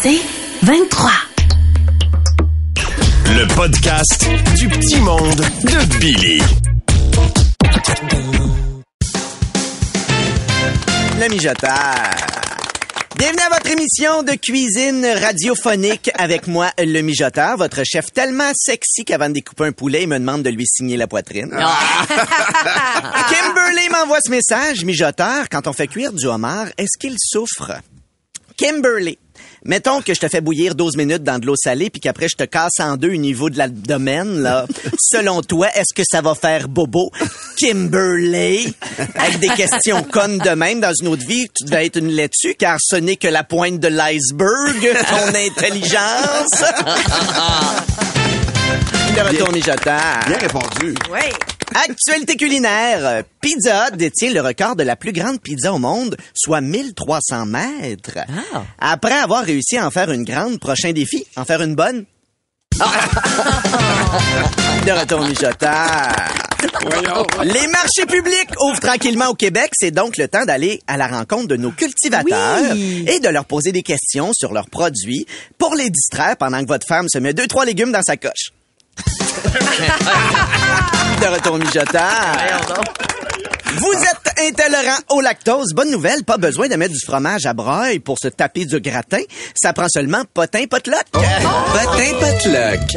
C'est 23. Le podcast du petit monde de Billy. Le mijoteur. Bienvenue à votre émission de cuisine radiophonique avec moi, le mijoteur, votre chef tellement sexy qu'avant de découper un poulet, il me demande de lui signer la poitrine. Kimberly m'envoie ce message, mijoteur, quand on fait cuire du homard, est-ce qu'il souffre? Kimberly. Mettons que je te fais bouillir 12 minutes dans de l'eau salée puis qu'après je te casse en deux au niveau de l'abdomen, là. Selon toi, est-ce que ça va faire bobo? Kimberly? Avec des questions connes de même dans une autre vie, tu devais être une laitue car ce n'est que la pointe de l'iceberg, ton intelligence. Le retour mijoteur. Bien répondu. Oui. Actualité culinaire. Euh, Pizza détient le record de la plus grande pizza au monde, soit 1300 mètres. Après avoir réussi à en faire une grande, prochain défi, en faire une bonne. de retour mijoteur. Les marchés publics ouvrent tranquillement au Québec. C'est donc le temps d'aller à la rencontre de nos cultivateurs Oui. et de leur poser des questions sur leurs produits pour les distraire pendant que votre femme se met deux, trois légumes dans sa coche. De retour mijoteur. Vous êtes intolérant au lactose. Bonne nouvelle, pas besoin de mettre du fromage à broil pour se taper du gratin. Ça prend seulement potin potluck. Potin potluck.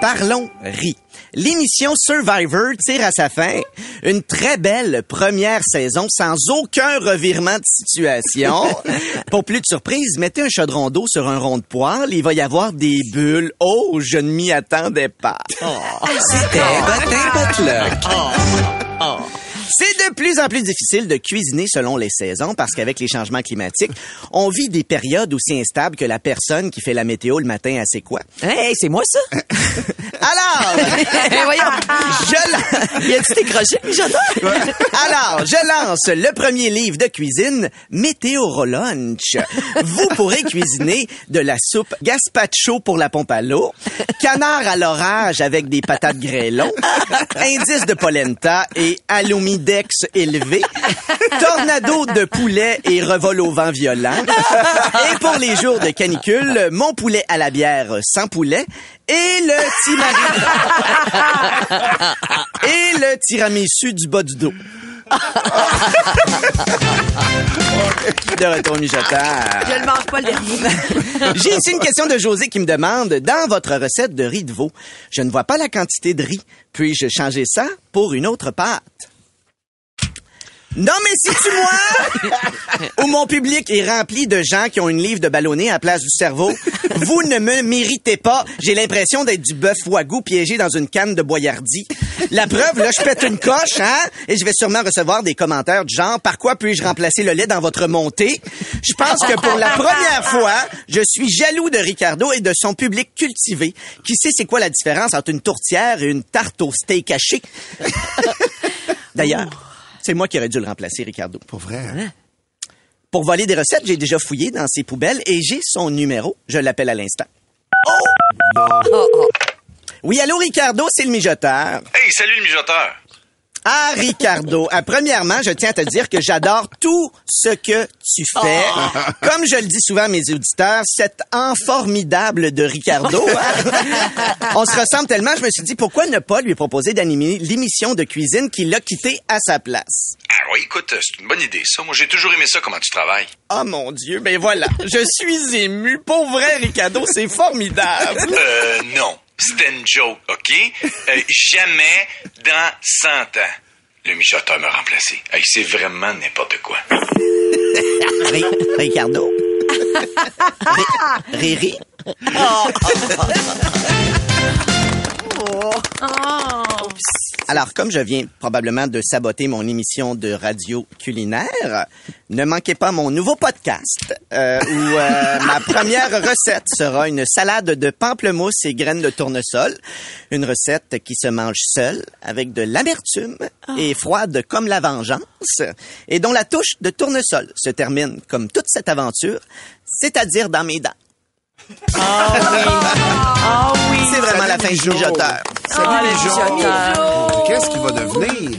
Parlons riz. L'émission Survivor tire à sa fin. Une très belle première saison sans aucun revirement de situation. Pour plus de surprise, mettez un chaudron d'eau sur un rond de poêle. Il va y avoir des bulles. Oh, je ne m'y attendais pas. C'était Potin potluck. C'est de plus en plus difficile de cuisiner selon les saisons parce qu'avec les changements climatiques, on vit des périodes aussi instables que la personne qui fait la météo le matin à c'est quoi? Hey, c'est moi ça? Alors, Voyons. je Y a-tu? Alors, je lance le premier livre de cuisine, Météorolunch. Vous pourrez cuisiner de la soupe gazpacho pour la pompe à l'eau, canard à l'orage avec des patates grêlons, indice de polenta et alumidex élevé, tornado de poulet et revol au vent violent. Et pour les jours de canicule, mon poulet à la bière sans poulet et le tiramisu et le tiramisu du bas du dos. de retour mijoteur. Je le mange pas le dernier. J'ai ici une question de José qui me demande, dans votre recette de riz de veau, je ne vois pas la quantité de riz. Puis-je changer ça pour une autre pâte? Non, mais si tu moi, où mon public est rempli de gens qui ont une livre de ballonné à la place du cerveau, vous ne me méritez pas. J'ai l'impression d'être du bœuf wagou piégé dans une canne de boyardie. La preuve, là, je pète une coche, hein, et je vais sûrement recevoir des commentaires du genre, par quoi puis-je remplacer le lait dans votre montée? Je pense que pour la première fois, je suis jaloux de Ricardo et de son public cultivé, qui sait c'est quoi la différence entre une tourtière et une tarte au steak haché. D'ailleurs, c'est moi qui aurais dû le remplacer, Ricardo. Pas vrai. hein? Pour voler des recettes, j'ai déjà fouillé dans ses poubelles et j'ai son numéro. Je l'appelle à l'instant. Oh! Oui, allô, Ricardo, c'est le mijoteur. Hey, salut le mijoteur. Ah, Ricardo, ah, premièrement, je tiens à te dire que j'adore tout ce que tu fais. Comme je le dis souvent à mes auditeurs, cet en formidable de Ricardo. hein. On se ressemble tellement, je me suis dit, pourquoi ne pas lui proposer d'animer l'émission de cuisine qu'il a quitté à sa place? Ah oui, écoute, c'est une bonne idée, ça. Moi, j'ai toujours aimé ça, comment tu travailles. Oh mon Dieu, ben voilà, je suis ému. Pour vrai, Ricardo, c'est formidable. Euh, non. C'était une joke, OK? Euh, jamais dans 100 ans. Le mijoteur m'a remplacé. Hey, c'est vraiment n'importe quoi. Ri- Ricardo? Ri- Riri. Alors, comme je viens probablement de saboter mon émission de radio culinaire, ne manquez pas mon nouveau podcast euh, où euh, ma première recette sera une salade de pamplemousse et graines de tournesol. Une recette qui se mange seule, avec de l'amertume et froide comme la vengeance, et dont la touche de tournesol se termine comme toute cette aventure, c'est-à-dire dans mes dents. Ah oui. C'est vraiment la fin du Mijo. mijoteur. Salut Ah, les le gens. Qu'est-ce qu'il va devenir?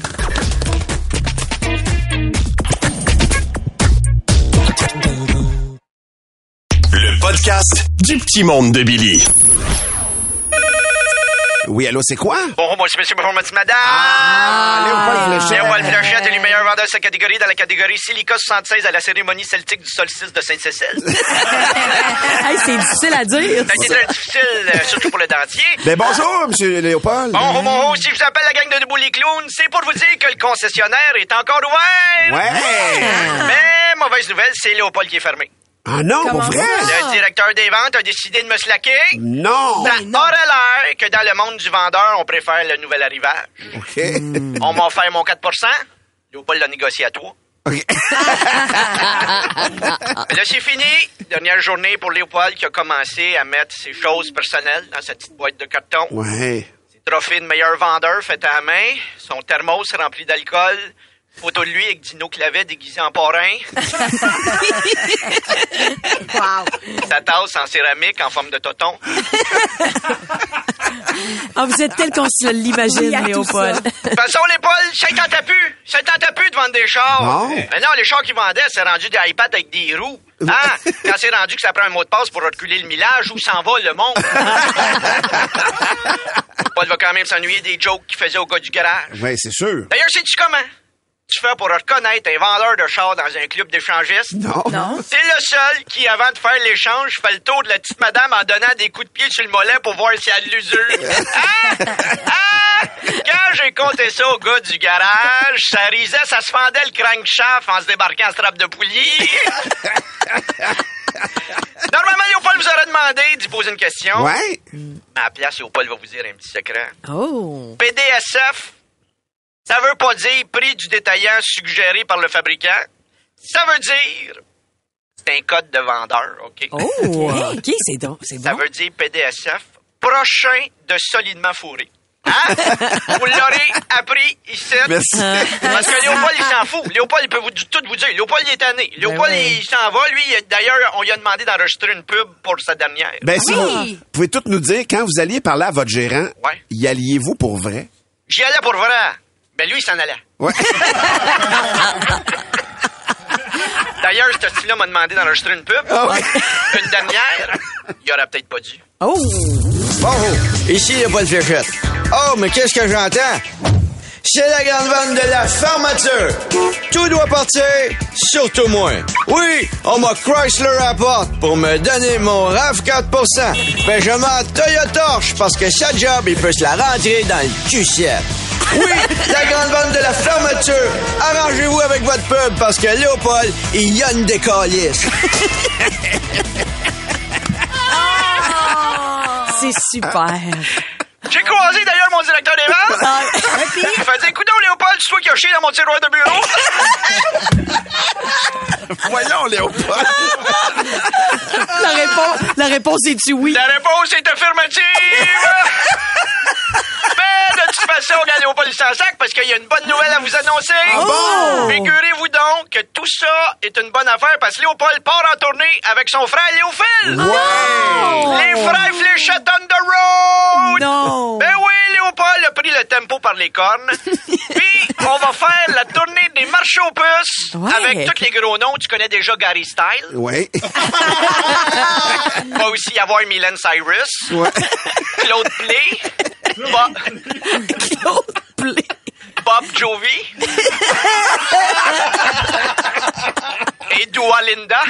Le Le podcast du petit monde de Billy. Oui, allô, c'est quoi? Bonjour, monsieur, monsieur, bonjour, monsieur, madame. Ah, Léopold Fléchette. Léopold Fléchette est le meilleur vendeur de sa catégorie dans la catégorie Silica 76 à la cérémonie celtique du solstice de Sainte-Cécile. Hey, c'est difficile à dire. A été très difficile, euh, surtout pour le dentier. Ben bonjour, monsieur Léopold. Bonjour, bonjour, si je vous appelle la gang de Debout les Clowns, c'est pour vous dire que le concessionnaire est encore ouvert. Ouais. Mais, mauvaise nouvelle, c'est Léopold qui est fermé. Ah non, pour vrai? Le directeur des ventes a décidé de me slacker. Non. Ça aurait l'air que dans le monde du vendeur, on préfère le nouvel arrivage. OK. On m'a offert mon 4% Léopold l'a négocié à 3 OK. Là, c'est fini. Dernière journée pour Léopold qui a commencé à mettre ses choses personnelles dans sa petite boîte de carton. Ouais. Ses trophées de meilleur vendeur fait à la main. Son thermos rempli d'alcool. Photo de lui avec Dino Clavet déguisé en parrain. Sa tasse en céramique en forme de toton. Ah, vous êtes tel qu'on se l'imagine, Léopold. De toute façon, Léopold, ça t'en t'a plus. Ça t'en t'a plus de vendre des chars. Non. Mais non, les chars qu'ils vendaient, c'est rendu des iPads avec des roues. Hein? Quand c'est rendu que ça prend un mot de passe pour reculer le millage, où s'en va le monde? Paul va quand même s'ennuyer des jokes qu'il faisait au gars du garage. Ouais, c'est sûr. D'ailleurs, sais-tu comment? Tu fais pour reconnaître un vendeur de chars dans un club d'échangistes? Non. Non? C'est le seul qui, avant de faire l'échange, fait le tour de la petite madame en donnant des coups de pied sur le mollet pour voir si elle a de l'usure. Ah! Ah! Quand j'ai compté ça au gars du garage, ça risait, ça se fendait le crankshaft en se débarquant en strap de poulie. Normalement, Léopold vous aurait demandé d'y poser une question. Ouais. Mais à la place, Léopold va vous dire un petit secret. Oh. PDSF, ça veut pas dire prix du détaillant suggéré par le fabricant. Ça veut dire c'est un code de vendeur, OK? Oh. OK, c'est donc, c'est Ça bon. veut dire PDSF, prochain de solidement fourré. Hein? vous l'aurez appris ici. Merci. Parce que Léopold, il s'en fout. Léopold, il peut vous, tout vous dire. Léopold, il est tanné. Léopold, ouais. il s'en va. Lui, il- d'ailleurs, on lui a demandé d'enregistrer une pub pour sa dernière. Ben, si Oui. vous pouvez tout nous dire, quand vous alliez parler à votre gérant, Ouais. y alliez-vous pour vrai? J'y allais pour vrai. Ben, lui, il s'en allait. Ouais. D'ailleurs, ce style-là m'a demandé d'enregistrer une pub. Ah ouais. Une dernière. Il aurait peut-être pas dû. Oh. Bonjour, ici Léopold Fléchette. Oh, mais qu'est-ce que j'entends? C'est la grande vente de la fermeture. Tout doit partir, surtout moi. Oui, on m'a Chrysler porte pour me donner mon RAV4 Ben, je m'en Toyotorche parce que sa job, il peut se la rentrer dans le cul Oui, la grande vente de la fermeture. Arrangez-vous avec votre pub parce que Léopold, il y a une décalisse. C'est super. J'ai croisé d'ailleurs mon directeur des ventes. Ah, Il fait dire, écoute Léopold, c'est toi qui as chié dans mon tiroir de bureau. Voyons, Léopold. la, réponse, la réponse est-tu oui? La réponse est affirmative. Mais de toute façon, regardez Léopold, il s'en sac parce qu'il y a une bonne nouvelle à vous annoncer. Ah bon? Figurez-vous donc que tout ça est une bonne affaire parce que Léopold part en tournée avec son frère Léophile. Ouais. Les frères Fléchette on the road. Non. Ben oui, Léopold a pris le tempo par les cornes. Puis, on va faire la tournée des marches aux puces Ouais. avec tous les gros noms. Tu connais déjà Gary Style. Il va aussi y avoir Mylène Cyrus, Ouais. Claude Play, Bob, Claude Blé. Bob Jovi et Dua Linda.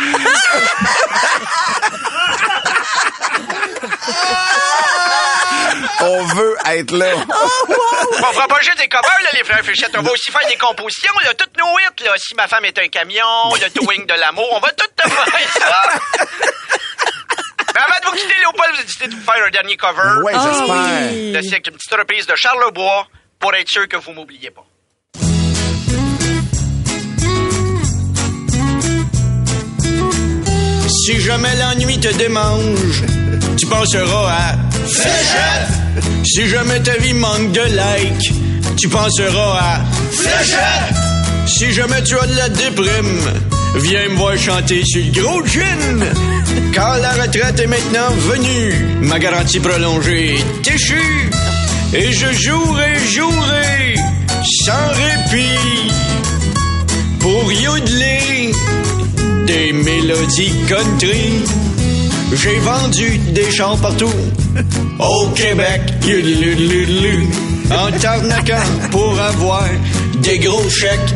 On veut être là. On fera pas juste des covers, là, les frères Fléchettes. On va aussi faire des compositions, là, toutes nos hits, là. Si ma femme est un camion, le towing de l'amour, on va tout te faire ça. Mais avant de vous quitter, Léopold, vous décidé de vous faire un dernier cover. Ouais, Ah j'espère. de avec une petite reprise de Charles Lebois pour être sûr que vous m'oubliez pas. Si jamais l'ennui te démange, tu penseras à Fléchette. Si jamais ta vie manque de like, tu penseras à Fléchette. Si jamais tu as de la déprime, viens me voir chanter sur le gros gin. Car la retraite est maintenant venue, ma garantie prolongée est échue. Et je jouerai, jouerai, sans répit, pour yodeler des mélodies country. J'ai vendu des chars partout. Au Québec, yulululu. En t'arnaquant pour avoir des gros chèques.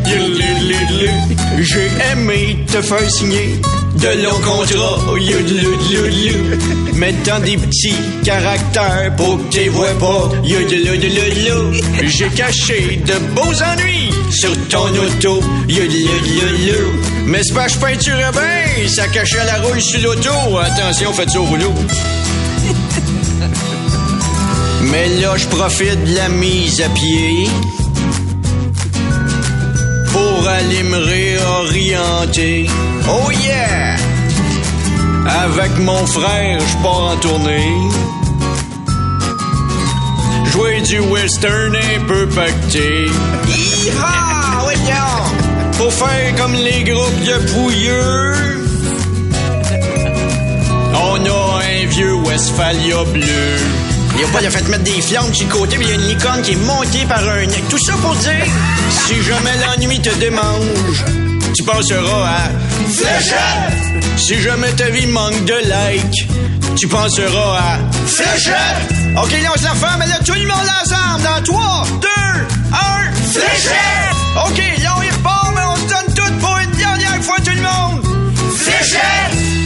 J'ai aimé te faire signer de longs contrats. Mettant des petits caractères pour que tu vois pas. J'ai caché de beaux ennuis sur ton auto. Mais c'est pas je peinturais bien, ça cachait la rouille sur l'auto. Attention, faites ça au rouleau. Mais là, je profite de la mise à pied pour aller me réorienter. Oh yeah! Avec mon frère, je pars en tournée. Jouer du western un peu pacté. Hi-ha! Pour faire comme les groupes de pouilleux. On a un vieux Westphalia bleu. Il a pas de fait mettre des flammes sur le côté, mais il y a une licorne qui est montée par un... Tout ça pour dire, si jamais l'ennui te démange, tu penseras à... Fléchette! Si jamais ta vie manque de like, tu penseras à... Fléchette! OK, lance la femme, mais là, tout le monde ensemble, dans 3, 2, 1... Fléchette! OK, là, on y repart, mais on se donne tout pour une dernière fois, tout le monde! Fléchette!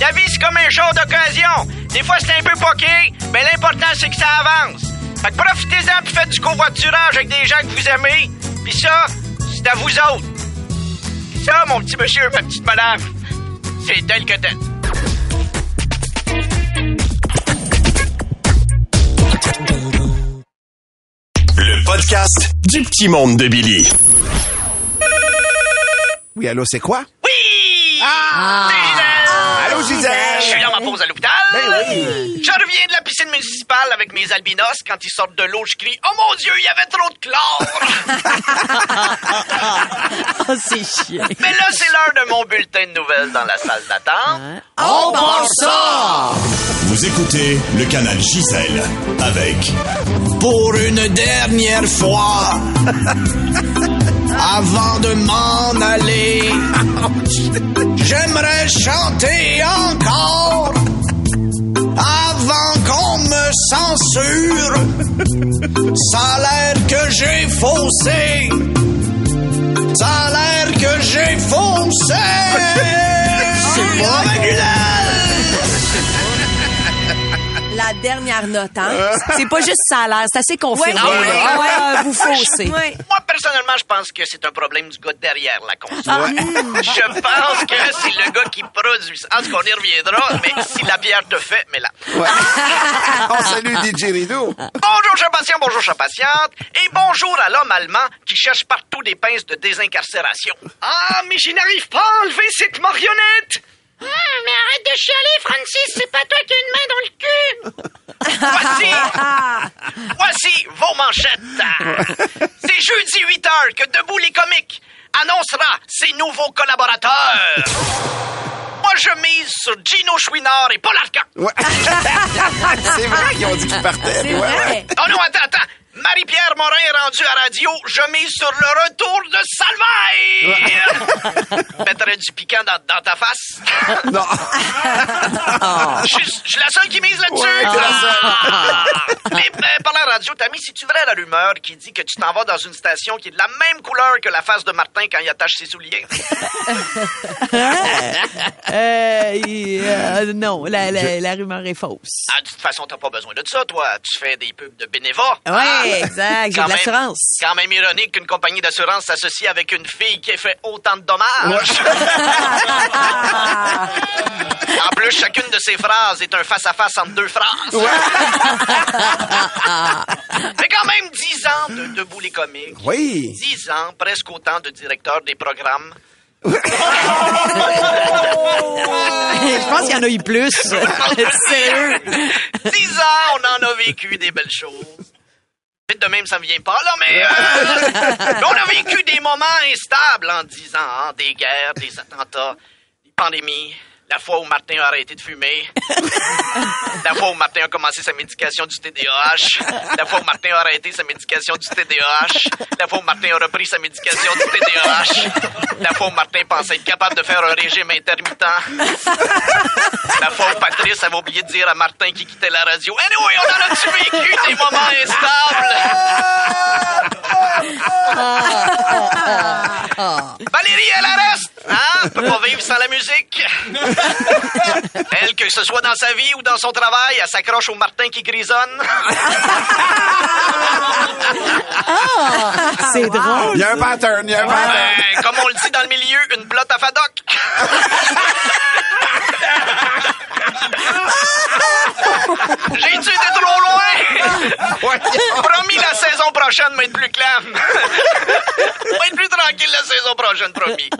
La vie c'est comme un show d'occasion. Des fois c'est un peu poqué, mais l'important c'est que ça avance. Fait que profitez-en puis faites du covoiturage avec des gens que vous aimez. Puis ça, c'est à vous autres. Ça, mon petit monsieur, ma petite madame, c'est tel que tel. Le podcast du petit monde de Billy. Oui, allô, c'est quoi? Oui! Ah! Allô, Gisèle? Je suis dans ma pause à l'hôpital. Ben oui. Je reviens de la piscine municipale avec mes albinos. Quand ils sortent de l'eau, je crie « Oh mon Dieu, il y avait trop de chlore! Oh, c'est chiant. » Mais là, c'est l'heure de mon bulletin de nouvelles dans la salle d'attente. On pense ça! Vous écoutez le canal Gisèle avec Pour une dernière fois, avant de m'en aller, j'aimerais chanter encore avant qu'on me censure. Ça a l'air que j'ai faussé. Ça a l'air que j'ai faussé. C'est pas La dernière note, hein? C'est pas juste salaire, c'est assez confirmé. Ouais, là. ouais, Ah ouais. vous faussez. Ouais. Moi, personnellement, je pense que c'est un problème du gars derrière la console. Je pense que c'est le gars qui produit ça. En tout cas, on y reviendra, mais si la bière te fait, mais là. On salue DJ Rideau. Bonjour, chers patients, bonjour, chers patientes, et bonjour à l'homme allemand qui cherche partout des pinces de désincarcération. Ah, mais je n'arrive pas à enlever cette marionnette! Ah, mais arrête de chialer, Francis, c'est pas toi qui as une main dans le cul. Voici, voici vos manchettes. C'est jeudi 8 heures que Debout les comiques annoncera ses nouveaux collaborateurs. Moi, je mise sur Gino Chouinard et Paul Arcan. Ouais. c'est vrai qu'ils ont dit qu'ils partaient. Ouais, vrai. Oh non, attends, attends. Marie-Pierre Morin est rendue à radio. Je mise sur le retour de Salvaille. Mettrais du piquant dans, dans ta face. Non. Je suis je suis la seule qui mise là-dessus. Ouais. Ah. Mais euh, par la radio, Tammy, si tu vrai la rumeur qui dit que tu t'en vas dans une station qui est de la même couleur que la face de Martin quand il attache ses souliers? Euh, euh, non, la, la, la rumeur est fausse. Ah, de toute façon, t'as pas besoin de ça, toi. Tu fais des pubs de bénévolat. Ouais, Ah. exact, j'ai Quand de même- l'assurance. Quand même ironique qu'une compagnie d'assurance s'associe avec une fille qui a fait autant de dommages. en plus, chacune de ces phrases est un face-à-face entre deux phrases. Mais quand même 10 ans de Debout les comiques. Oui. 10 ans, presque autant de directeurs des programmes. Je pense qu'il y en a eu plus. Sérieux? 10 ans, on en a vécu des belles choses. Vite de même, ça me vient pas, là, mais... euh, on a vécu des moments instables en 10 ans. hein, Des guerres, des attentats, des pandémies, La fois où Martin a arrêté de fumer. La fois où Martin a commencé sa médication du TDAH. La fois où Martin a arrêté sa médication du TDAH. La fois où Martin a repris sa médication du TDAH. La fois où Martin pensait être capable de faire un régime intermittent. La fois où Patrice avait oublié de dire à Martin qu'il quittait la radio. Anyway, on en a-tu vécu des moments instables? Valérie, elle reste! Hein? Peut pas vivre sans la musique. Elle, que ce soit dans sa vie ou dans son travail, elle s'accroche au Martin qui grisonne. C'est drôle. Il y a un pattern, il y a un pattern. Ben, comme on le dit dans le milieu, une plotte à fadoc. J'ai-tu été trop loin? Promis, la saison prochaine va être plus calme. va être plus tranquille la saison prochaine, promis.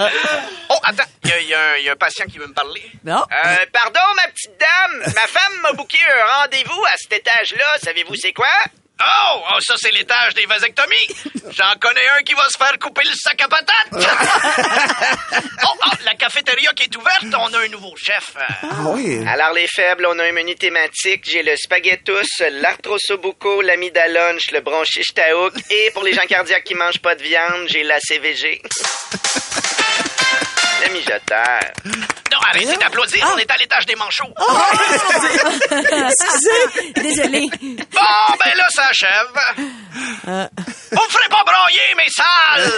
Oh, attends, il y, y a un patient qui veut me parler. Non. Euh, pardon, ma petite dame. Ma femme m'a booké un rendez-vous à cet étage-là. Savez-vous c'est quoi? Oh, oh, ça, c'est l'étage des vasectomies. J'en connais un qui va se faire couper le sac à patates. oh, oh, la cafétéria qui est ouverte, on a un nouveau chef. Ah oui. Alors, les faibles, on a un menu thématique. J'ai le spaghettus, l'arthrosobuco, l'amidalonche, le bronchite taouk. Et pour les gens cardiaques qui mangent pas de viande, j'ai la CVG. Mijoteur. Non, arrêtez d'applaudir, on est à l'étage des manchots. Excusez. Désolé. Bon, ben là, ça achève. Vous me ferez pas broyer, mes salles!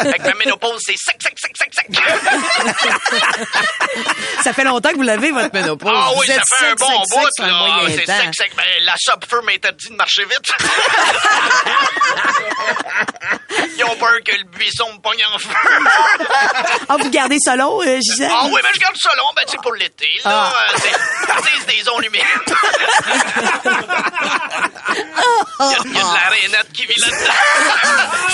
Avec ma ménopause, c'est sec, sec, sec, sec. Ça fait longtemps que vous l'avez, votre ménopause. Ah oui, Vous ça fait un bon sec, bout, là. moyen C'est sec, sec. Ben, la subfeu m'interdit de marcher vite. Ils ont peur que le buisson me pogne en feu. Ah, vous gardez ça long, euh, Gisèle? Ah oui, mais je garde ça long, ben c'est pour l'été, là. Ah. Euh, C'est c'est des zones humides. Il y, a- il y a de la rainette qui vit là-dedans.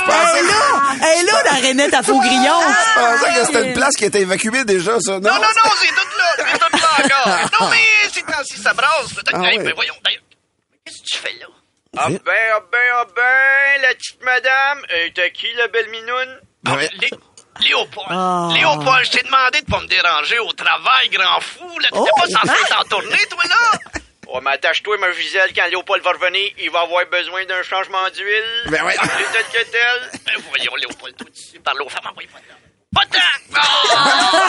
Elle est là! Elle est là, la rainette à faux grillon! Je pensais que c'était une place qui était évacuée déjà, ça. Non, Non, non, non, c'est tout là. C'est tout là encore. Non, mais c'est quand si ça brasse. Ah Hey, oui. ben voyons, d'ailleurs. Qu'est-ce que tu fais là? Ah ben, ah ben, ah ben, la petite madame. Euh, t'as qui, la belle minoune? Ah ouais. Léopold. Ah. Léopold, je t'ai demandé de pas me déranger au travail, grand fou. Là, t'étais Oh. pas censé t'en tourner, toi, là? Oh, mais attache-toi, ma Gisèle, quand Léopold va revenir, il va avoir besoin d'un changement d'huile. Ben ouais. Plus tel que tel. Ben voyons, Léopold, tout de suite, parle aux femmes, envoyez pas de là. Temps! Ah!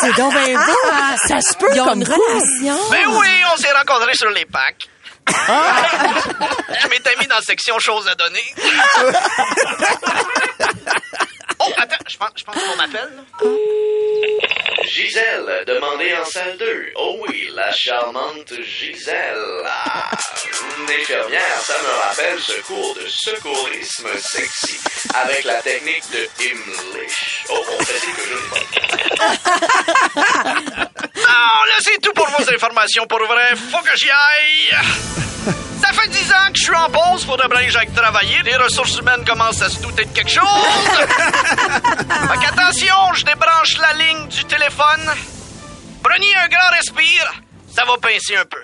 C'est donc bien beau! Ça se peut Ils ont comme une relation. Ben oui, on s'est rencontrés sur les packs. Je m'étais mis dans la section choses à donner. oh, attends, je pense, je pense qu'on m'appelle. Gisèle, demandez en salle 2. Oh oui, la charmante Gisèle. Ah, une infirmière, ça me rappelle ce cours de secourisme sexy avec la technique de Himmlish. Oh, on fait je ne pas. Non, là, c'est tout pour vos informations pour vrai. Faut que j'y aille. Ça fait dix ans que je suis en pause. Faudrait bien que j'aille travailler. Les ressources humaines commencent à se douter de quelque chose. fait qu'attention, je débranche la ligne du téléphone. Prenez un grand respire. Ça va pincer un peu.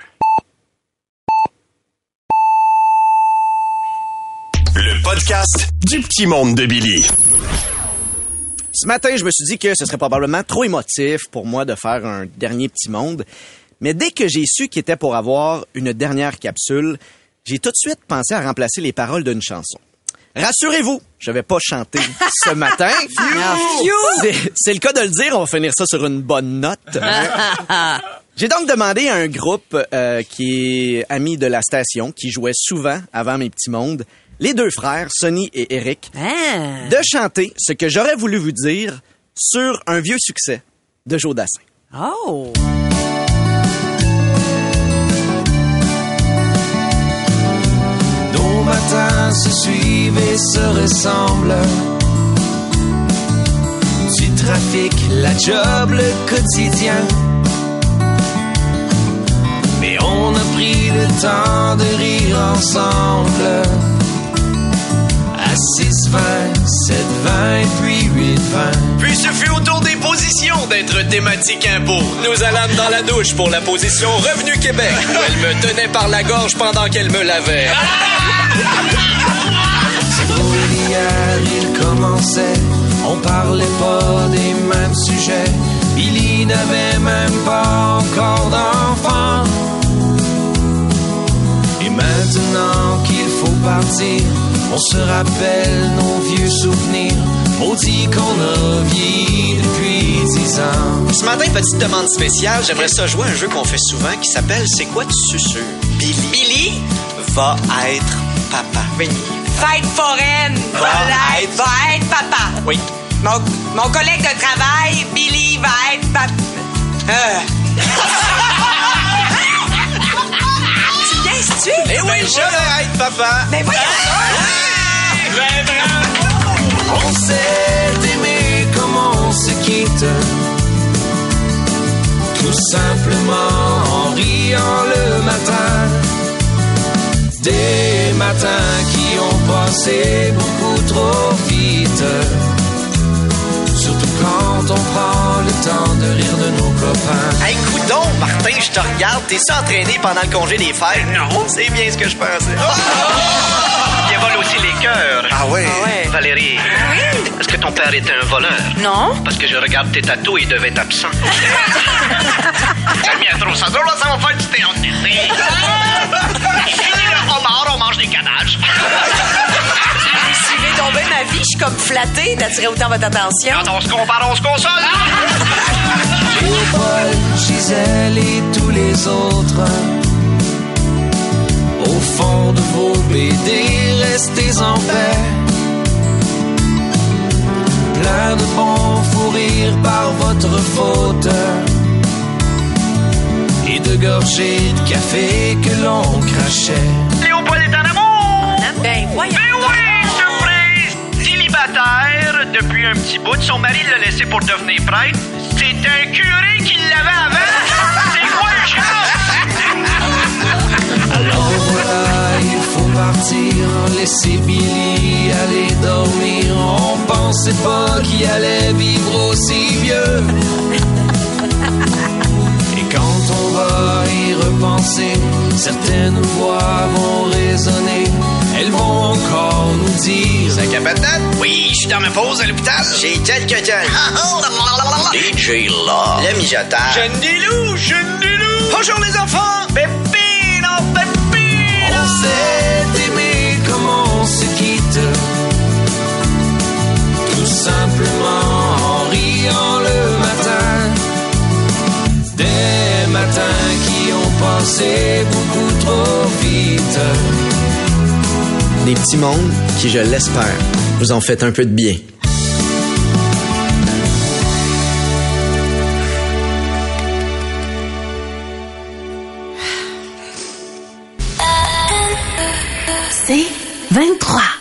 Le podcast du petit monde de Billy. Ce matin, je me suis dit que ce serait probablement trop émotif pour moi de faire un dernier petit monde. Mais dès que j'ai su qu'il était pour avoir une dernière capsule, j'ai tout de suite pensé à remplacer les paroles d'une chanson. Rassurez-vous, je vais pas chanter ce matin. C'est- le cas de le dire, on va finir ça sur une bonne note. J'ai donc demandé à un groupe euh, qui est ami de la station, qui jouait souvent avant mes petits mondes, les deux frères, Sonny et Eric, Hein? de chanter ce que j'aurais voulu vous dire sur un vieux succès de Joe Dassin. Oh! Nos matins se suivent et se ressemblent. Du trafic, la job, le quotidien. Mais on a pris le temps de rire ensemble. Puis 8, 20. Puis ce fut au tour des positions d'être thématique impôt. Nous allâmes dans la douche pour la position Revenu Québec, où elle me tenait par la gorge pendant qu'elle me lavait. Il commençait. On parlait pas des mêmes sujets. Billy n'avait même pas encore d'enfant. Et maintenant qu'il faut partir, on se rappelle nos vieux souvenirs. Maudit qu'on a vieilli depuis dix ans. Ce matin, petite demande spéciale, j'aimerais ça jouer à un jeu qu'on fait souvent qui s'appelle C'est quoi tu susurres? Billy. Billy va être papa. Oui. Fête foraine. Va Va être- va être papa. Oui. Mon, mon collègue de travail, Billy, va être papa. Euh. tu viens, tu Eh oui, je vais être papa. Mais voyons On s'est aimé comme on se quitte. Tout simplement en riant le matin. Des matins qui ont passé beaucoup trop vite. Surtout quand on prend le temps de je te regarde. T'es-tu entraîné pendant le congé des fêtes? Non. C'est bien ce que je pensais. Il vole aussi les cœurs. Ah ouais? Valérie, est-ce que ton père était un voleur? Non. Parce que je regarde tes tatous, il devait être absent. C'est bien trop ça drôle, ça va faire du théâtre Fini le homard, on mange des ganaches. Vous suivez tomber ma vie, je suis comme flattée d'attirer autant votre attention. Quand on se compare, on se console. Léopold, Gisèle et tous les autres. Au fond de vos BD, restez en paix. Plein de bons fous rires par votre faute. De gorgées de café que l'on crachait. Léopold est en amour. Ben, voyons. Ben oui, surprise! Célibataire depuis un petit bout, son mari l'a laissé pour devenir prêtre. C'est un curé qui l'avait avant. C'est quoi le Alors voilà, il faut partir, laisser Billy aller dormir. On pensait pas qu'il allait vivre aussi vieux. Va y repenser, certaines voix vont résonner. Elles vont encore nous dire C'est capitaine? Oui, je suis dans ma pause à l'hôpital. J'ai quelques jeunes. DJ Law. Le mijotage. Jeune Dilou, jeune Dilou. Bonjour les enfants. Pépino, Pépino. On s'est aimé comme on se quitte. Tout simplement passé beaucoup trop vite. Des petits mondes qui, je l'espère, vous ont fait un peu de bien. C'est 23.